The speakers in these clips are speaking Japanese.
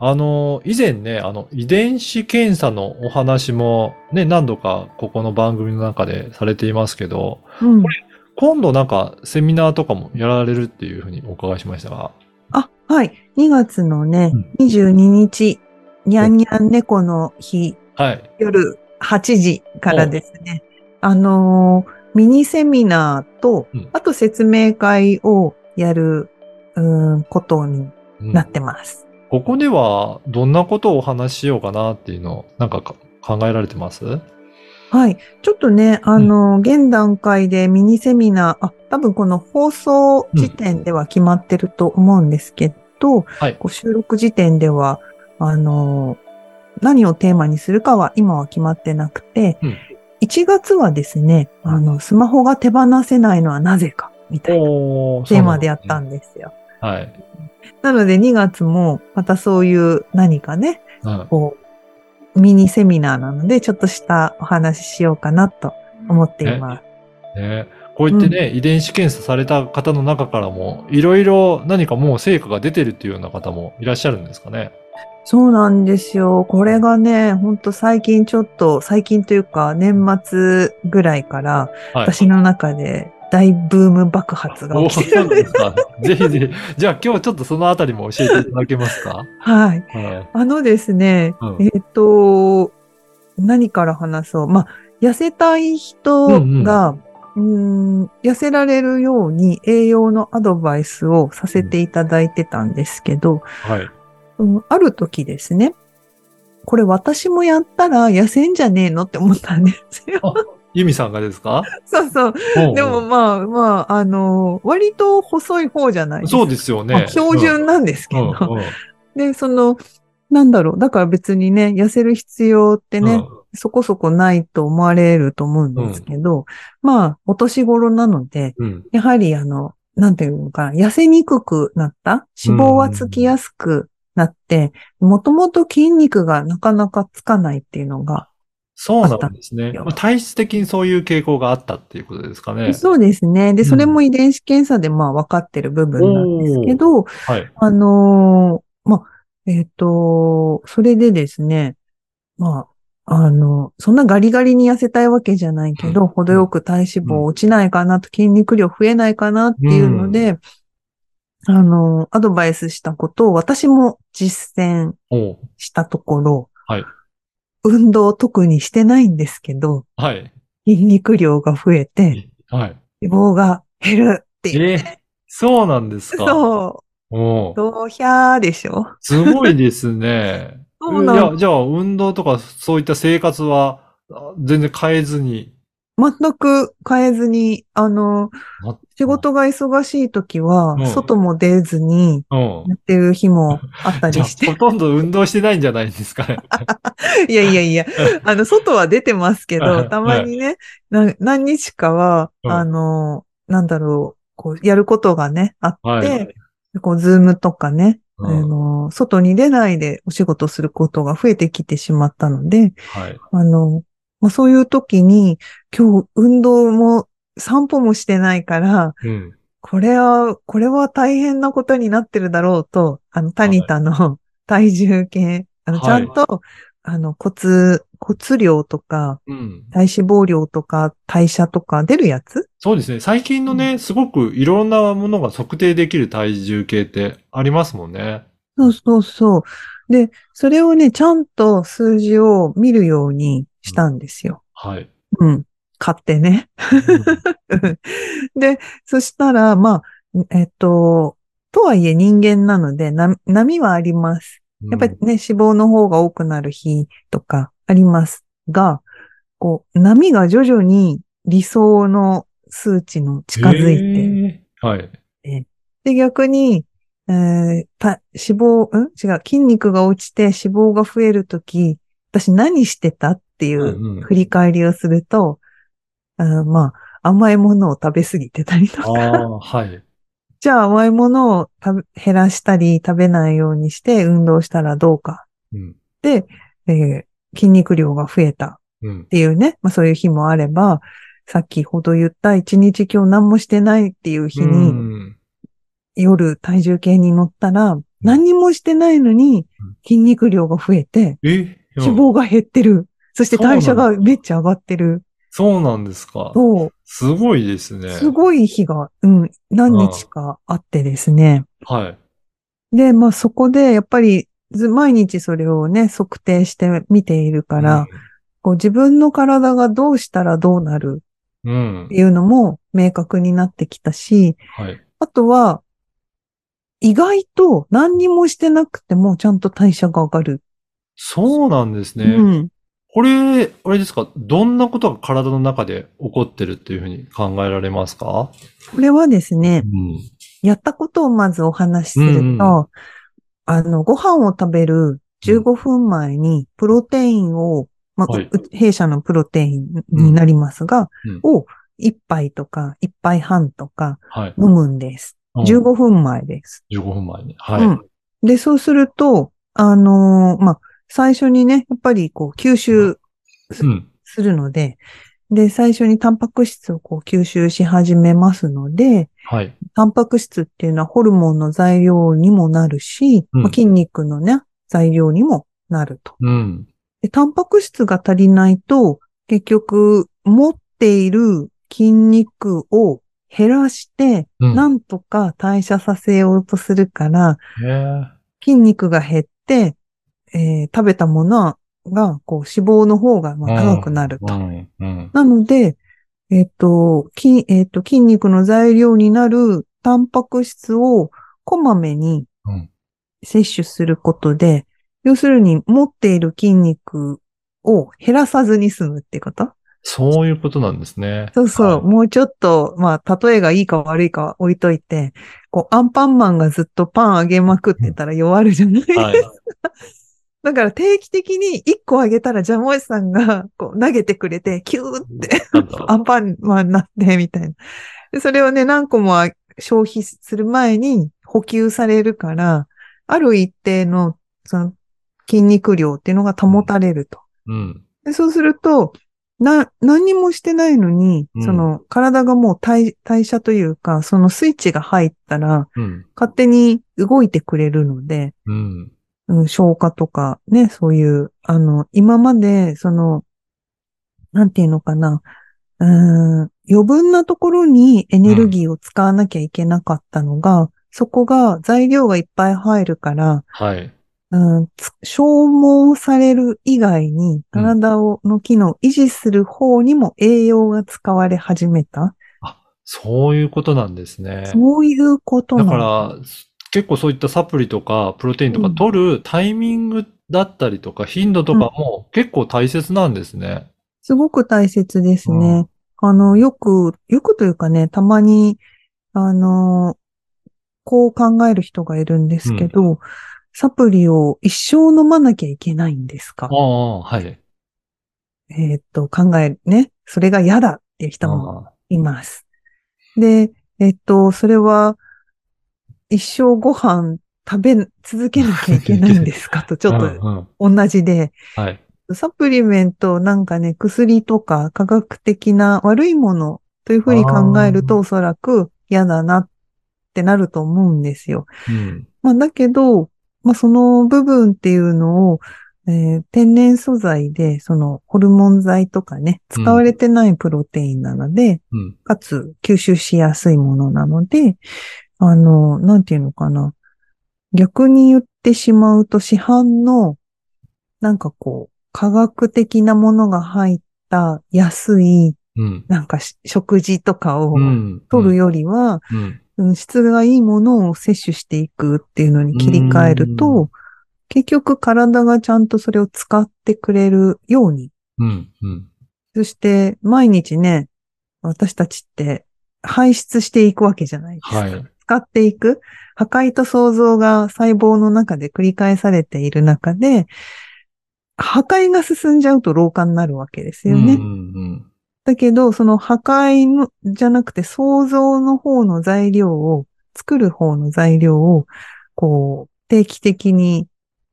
あの、以前ね、あの、遺伝子検査のお話もね、何度かここの番組の中でされていますけど、うん今度なんかセミナーとかもやられるっていうふうにお伺いしましたが。あはい2月のね、うん22日にゃんにゃん猫の日はい。夜8時からですね、あのーミニセミナーと、うんあと説明会をやる、うーん、ことにうんなってます。ここではどんなことをお話ししようかなっていうのをなんかか考えられてます？はい。ちょっとね、あのー現段階でミニセミナー、あ、多分この放送時点では決まってると思うんですけど、はい。こう収録時点では、あのー何をテーマにするかは今は決まってなくて、うん1月はですね、あの、スマホが手放せないのはなぜか、みたいなおテーマでやったんんですよ。はい。なので2月もまたそういう何かね、うんこう、ミニセミナーなので、ちょっとしたお話ししようかなと思っています。ね、こう言ってね、遺伝子検査された方の中からも、いろいろ何かもう成果が出てるっていうような方もいらっしゃるんですかね？そうなんですよ。これがね、ほんと最近ちょっと、最近というか年末ぐらいから、はい。私の中で大ブーム爆発がお起きてるんです。か。ぜひぜひ。じゃあ今日ちょっとそのあたりも教えていただけますか？はい。はい。あのですね、うんえっ、と、何から話そう。まあ、痩せたい人が、うーん痩せられるように栄養のアドバイスをさせていただいてたんですけど、はい。うんある時ですね、これ私もやったら痩せんじゃねえのって思ったんですよ。ユミさんがですか？そうそう。でもまあまあ、あの、割と細い方じゃないですか。そうですよね。まあ標準なんですけど。うんうんうんで、その、なんだろう。だから別にね、痩せる必要ってね、そこそこないと思われると思うんですけど、まあ、お年頃なので、うんうんやはりあの、なんていうのかな、痩せにくくなった脂肪はつきやすくなって、もともと筋肉がなかなかつかないっていうのが、そうなんですね。よまあ体質的にそういう傾向があったっていうことですかね。そうですね。で、うんそれも遺伝子検査でまあ分かってる部分なんですけど、はい。あのーまあ、えっ、と、それでですね、まあ、あの、そんなガリガリに痩せたいわけじゃないけど、うん程よく体脂肪落ちないかなと、筋肉量増えないかなっていうので、あの、アドバイスしたことを私も実践したところ、はい運動特にしてないんですけど、はい。筋肉量が増えて、はい。脂肪が減るっていう。えーそうなんですか？そう。おうどうひゃーでしょ？すごいですね。そうなんいや、じゃあ、運動とかそういった生活はあ全然変えずに。全く変えずに、あの、な仕事が忙しい時はうん、外も出ずにうん。やってる日も あったりして。ほとんど運動してないんじゃないですか？ね。いやいやいや、あの、外は出てますけど、はいたまにね、な何日かは、うんあの、なんだろう、こう、やることがね、あって、はいこう、ズームとかね、うんあの、外に出ないでお仕事することが増えてきてしまったので、はい。あの、まあ、そういう時に、今日運動も散歩もしてないから、うん。これは、これは大変なことになってるだろうと、あの、タニタの 体重計、あの、はいちゃんと、あの、骨、骨量とか、うん。体脂肪量とか、代謝とか出るやつ？そうですね。最近のね、すごくいろんなものが測定できる体重計ってありますもんね。そうそうそう。で、それをね、ちゃんと数字を見るようにしたんですよ。はい。うん。買ってね。で、そしたら、まあ、えっと、とはいえ人間なので、な波はあります。やっぱりね、脂肪の方が多くなる日とかありますが、こう、波が徐々に理想の数値の近づいて、て。はい。で、逆に、えーた脂肪、ん？違う、筋肉が落ちて脂肪が増えるとき、私何してたっっていうんううん振り返りをすると、あーまあ、甘いものを食べ過ぎてたりとあか、あ、はい。じゃあ甘いものを食べ減らしたり食べないようにして運動したらどうか。うん。で、えー筋肉量が増えたうんっ。ていうね、まあそういう日もあれば、さっきほど言った一日今日何もしてないっていう日うに、ん夜体重計に乗ったら、何にもしてないのに筋肉量が増えて、え？脂肪が減ってる。そして代謝がめっちゃ上がってる。そうなんですか。そう。すごいですね。すごい日が、うん、何日かあってですね。はい。で、まあそこでやっぱりず毎日それをね、測定して見ているから、こう自分の体がどうしたらどうなるうん。うんって。いうのも明確になってきたし、はい。あとは、意外と何にもしてなくてもちゃんと代謝が上がる。そうなんですね。うん。これ、あれですか、どんなことが体の中で起こってるっていうふうに考えられますか？これはですね、うん。やったことをまずお話しすると、うんうんあの、ご飯を食べる15分前にプロテインを、まあ、はいう弊社のプロテインになりますが、うんを1杯とか1杯半とかはい。飲むんです。うん15分前です。15分前に。はい。うん。で、そうすると、あのーまあ、最初にね、やっぱりこう吸収うん。するので、で、最初にタンパク質をこう吸収し始めますので、はい。タンパク質っていうのはホルモンの材料にもなるし、うんまあ筋肉のね、材料にもなると。うん。で、タンパク質が足りないと、結局、持っている筋肉を減らして、うんなんとか代謝させようとするから。筋肉が減って、えー食べたものが、こう、脂肪の方がまあ高くなると。うん。うん。なので、えっ、と、筋、えっ、と、筋肉の材料になるタンパク質をこまめにうん摂取することで、要するに持っている筋肉を減らさずに済むってこと？そういうことなんですね。そうそう、はいもうちょっと、まあ、例えがいいか悪いかは置いといて、こう、アンパンマンがずっとパンあげまくってたら弱るじゃない、はい。だから定期的に1個あげたら、ジャムおじさんがこう投げてくれて、キューってアンパンマンになって、みたいな。でそれをね、何個も消費する前に補給されるから、ある一定の、その、筋肉量っていうのが保たれると。うん。でそうすると、な、何にもしてないのに、うんその、体がもう代代謝というか、そのスイッチが入ったら、うん。勝手に動いてくれるので、うん。うん、消化とかね、そういう、あの、今まで、その、なんていうのかな、うーん、余分なところにエネルギーを使わなきゃいけなかったのが、そこが材料がいっぱい入るから、はい。うん、つ消耗される以外に、体を、の機能を維持する方にも栄養が使われ始めた。そういうことなんですね。そういうことなだのから、結構そういったサプリとか、プロテインとかうん取るタイミングだったりとか、頻度とかも結構大切なんですね。すごく大切ですうね。あの、よく、よくというかね、たまに、あの、こう考える人がいるんですけど、サプリを一生飲まなきゃいけないんですか？ああ、はい。えーっと、考えるね。それが嫌だっていう人もあいます。で、えっと、それは、一生ご飯食べ続けなきゃいけないんですか？と、ちょっあとうんうん同じで、はい。サプリメント、なんかね、薬とか科学的な悪いものというふうに考えるあとおそらく嫌だなってなると思うんですよ。うん。まあだけど、まあその部分っていうのを、えー天然素材で、そのホルモン剤とかね、使われてないプロテインなので、うん。かつ吸収しやすいものなので、あの、なんていうのかな。逆に言ってしまうと市販の、なんかこう、科学的なものが入った安い、うん。なんかし食事とかをうん。取るよりは、うん。うん質がいいものを摂取していくっていうのに切り替えるうと、結局体がちゃんとそれを使ってくれるように。うん。うん。そして毎日ね、私たちって排出していくわけじゃないですか。はい。使っていく。破壊と創造が細胞の中で繰り返されている中で、破壊が進んじゃうと老化になるわけですよね。うんうんだけど、その破壊のじゃなくて創造の方の材料を、作る方の材料を、こう、定期的に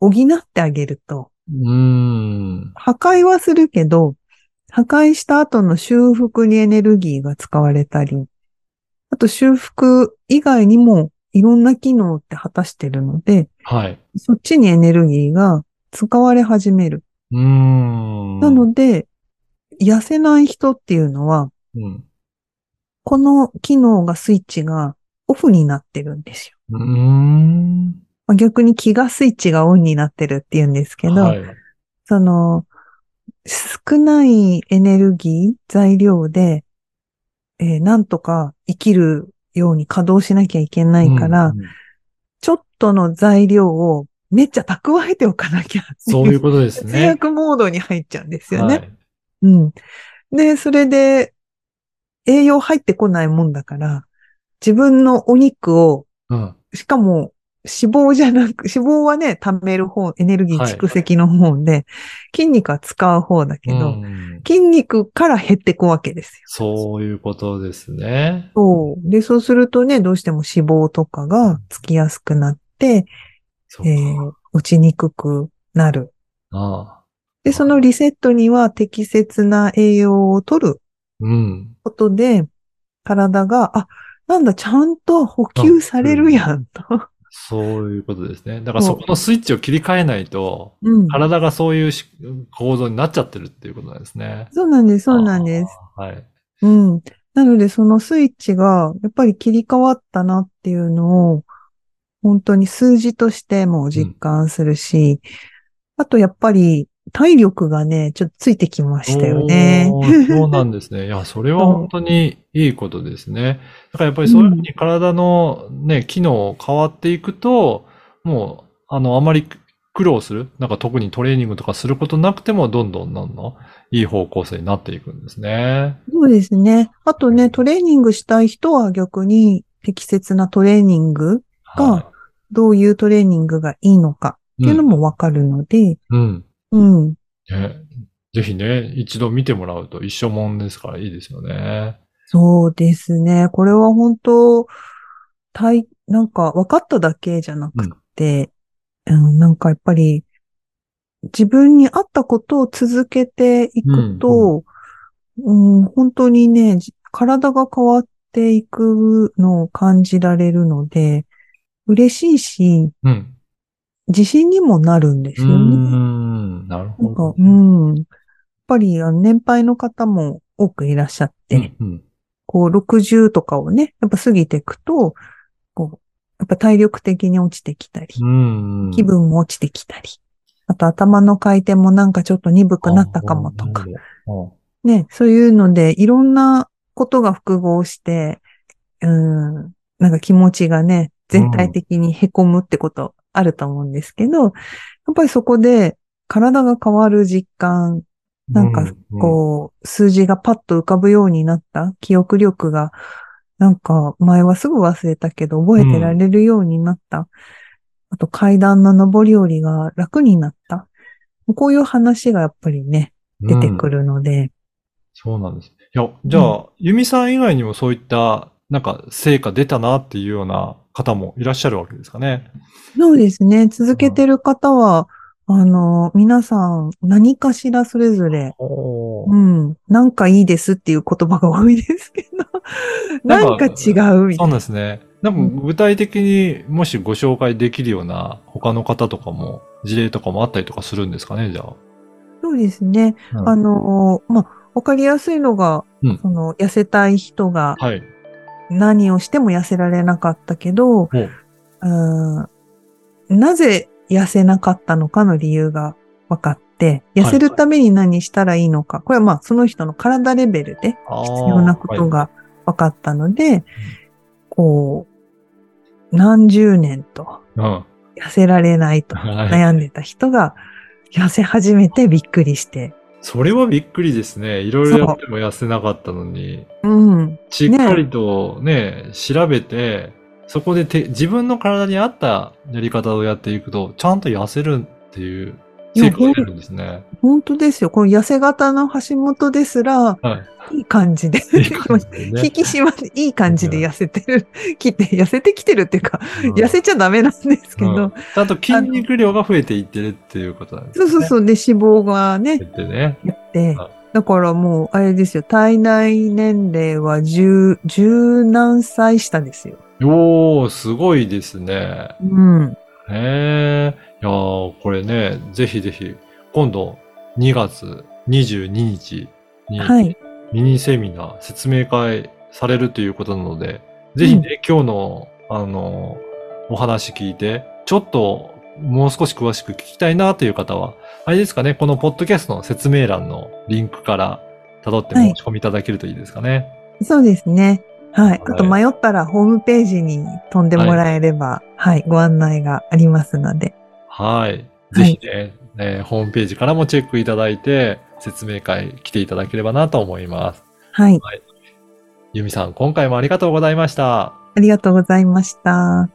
補ってあげると、うん。うん。破壊はするけど、破壊した後の修復にエネルギーが使われたり、あと修復以外にもいろんな機能って果たしてるので、はい。そっちにエネルギーが使われ始める。うーん。なので、痩せない人っていうのは、うん。この機能がスイッチがオフになってるんですよ。うーん。まあ逆に気がスイッチがオンになってるっていうんですけど、はい。その、少ないエネルギー、材料で、えーなんとか生きるように稼働しなきゃいけないから、うんうんちょっとの材料をめっちゃ蓄えておかなきゃそういうことです節ね。約モードに入っちゃうんですよね。はい。うん。で、それで、栄養入ってこないもんだから、自分のお肉を、うん。しかも脂肪じゃなく、脂肪はね、貯める方、エネルギー蓄積の方で、筋肉は使う方だけど、うん筋肉から減ってくわけですよ。そういうことですね。そう。で、そうするとね、どうしても脂肪とかがつきやすくなって、そうか。えー落ちにくくなる。ああ。で、そのリセットには適切な栄養を取るうん。ことで、体が、あ、なんだ、ちゃんと補給されるやん、と。そういうことですね。だからそこのスイッチを切り替えないと、うん。体がそういうし構造になっちゃってるっていうことなんですね。そうなんです、そうなんです。はい。うん。なので、そのスイッチが、やっぱり切り替わったなっていうのを、本当に数字としても実感するし、あとやっぱり体力がね、ちょっとついてきましたよね。そうなんですね。いや、それは本当にいいことですね。だからやっぱりそういうふうに体のね、機能変わっていくと、もう、あの、あまり苦労する、なんか特にトレーニングとかすることなくても、どんどんどんどんいい方向性になっていくんですね。そうですね。あとね、トレーニングしたい人は逆に適切なトレーニング、がはどういうトレーニングがいいのかい。っていうのもわかるので、うん。うん。うん。ねぜひね、一度見てもらうと一緒もんですからいいですよね。そうですね。これは本当、体、なんか分かっただけじゃなくて、うん、なんかやっぱり自分に合ったことを続けていくと、うん本当にね、じ体が変わっていくのを感じられるので、嬉しいし、うん。自信にもなるんですよね。ん。なるほど、。かうん。やっぱり年配の方も多くいらっしゃって、うんうんこう、60とかをね、やっぱ過ぎていくと、こう、やっぱ体力的に落ちてきたり、うん。気分も落ちてきたり、あと頭の回転もなんかちょっと鈍くなったかもとか、ね、そういうので、いろんなことが複合して、うん、なんか気持ちがね、全体的に凹むってことあると思うんですけど、やっぱりそこで体が変わる実感、どなんか、こう、数字がパッと浮かぶようになった記憶力が、なんか、前はすぐ忘れたけど、覚えてられるようになった。あと、階段の上り下りが楽になった。こういう話がやっぱりね、出てくる。るので、そうなんです。いや、じゃあ、ユミさん以外にもそういった、なんか、成果出たなっていうような方もいらっしゃるわけですかね。そうですね。続けてる方は、あの、皆さん何かしらそれぞれ、おうん、なんかいいですっていう言葉が多いですけど、な なんんかか違うみたいな。そうなんですね。なんか具体的にもしご紹介できるような他の方とかも事例とかもあったりとかするんですかね、じゃあ。そうですね。うんあの、まあ、わかりやすいのが、うんその、痩せたい人がはい。何をしても痩せられなかったけど、うんなぜ痩せなかったのかの理由が分かって、痩せるために何したらいいのか、これはまあその人の体レベルで必要なことが分かったので、こう、何十年とうん。痩せられないと はい。悩んでた人が痩せ始めてびっくりして、それはびっくりですね。いろいろやっても痩せなかったのに、う。ん、しっかりとね、調べて、そこでて自分の体に合ったやり方をやっていくと、ちゃんと痩せるっていう、成果が出るんですね。本当ですよ。この痩せ型の橋本ですら、はいい感じで、い。いじでね引き締まって、いい感じで痩せてる、きて、痩せてきてるっていうか、うん痩せちゃダメなんですけど、うんちゃんと筋肉量が増えていってるっていうことなんですね。そうそうそう、で、脂肪がね、減ってね。やってはい、だからもう、あれですよ、体内年齢は十、十何歳下ですよ。おー、すごいですね。うん。へえ。いやーこれね、ぜひぜひ、今度2月22日にはい。ミニセミナー、説明会されるということなので、ぜひね、今日の、あの、お話聞いて、ちょっともう少し詳しく聞きたいなという方は、あれですかね、このポッドキャストの説明欄のリンクから辿って申し込みいただけるといいですかね。そうですね。はい。はいあと迷ったらホームページに飛んでもらえれば、はい、ご案内がありますので。はい。ぜひね、ねホームページからもチェックいただいて、説明会来ていただければなと思います。はい。ゆみさん、今回もありがとうございました。ありがとうございました。